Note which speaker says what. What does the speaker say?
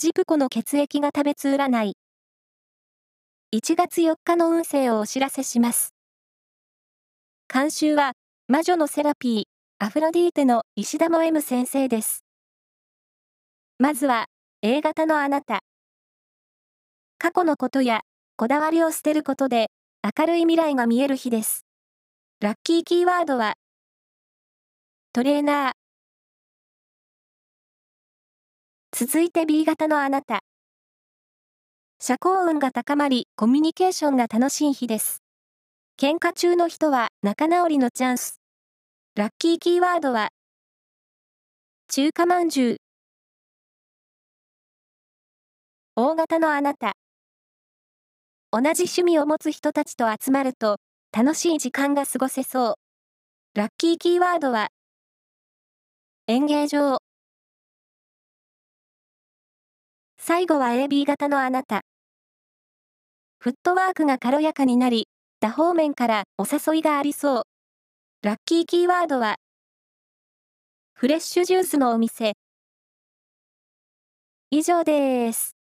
Speaker 1: ジプコの血液が食べつ占い。1月4日の運勢をお知らせします。監修は、魔女のセラピー、アフロディーテの石田も M 先生です。まずは、A 型のあなた。過去のことや、こだわりを捨てることで、明るい未来が見える日です。ラッキーキーワードは、トレーナー。続いて B 型のあなた。社交運が高まり、コミュニケーションが楽しい日です。喧嘩中の人は仲直りのチャンス。ラッキーキーワードは、中華まんじゅう。大型のあなた。同じ趣味を持つ人たちと集まると、楽しい時間が過ごせそう。ラッキーキーワードは、演芸場。最後は AB 型のあなた。フットワークが軽やかになり、多方面からお誘いがありそう。ラッキーキーワードは、フレッシュジュースのお店。以上です。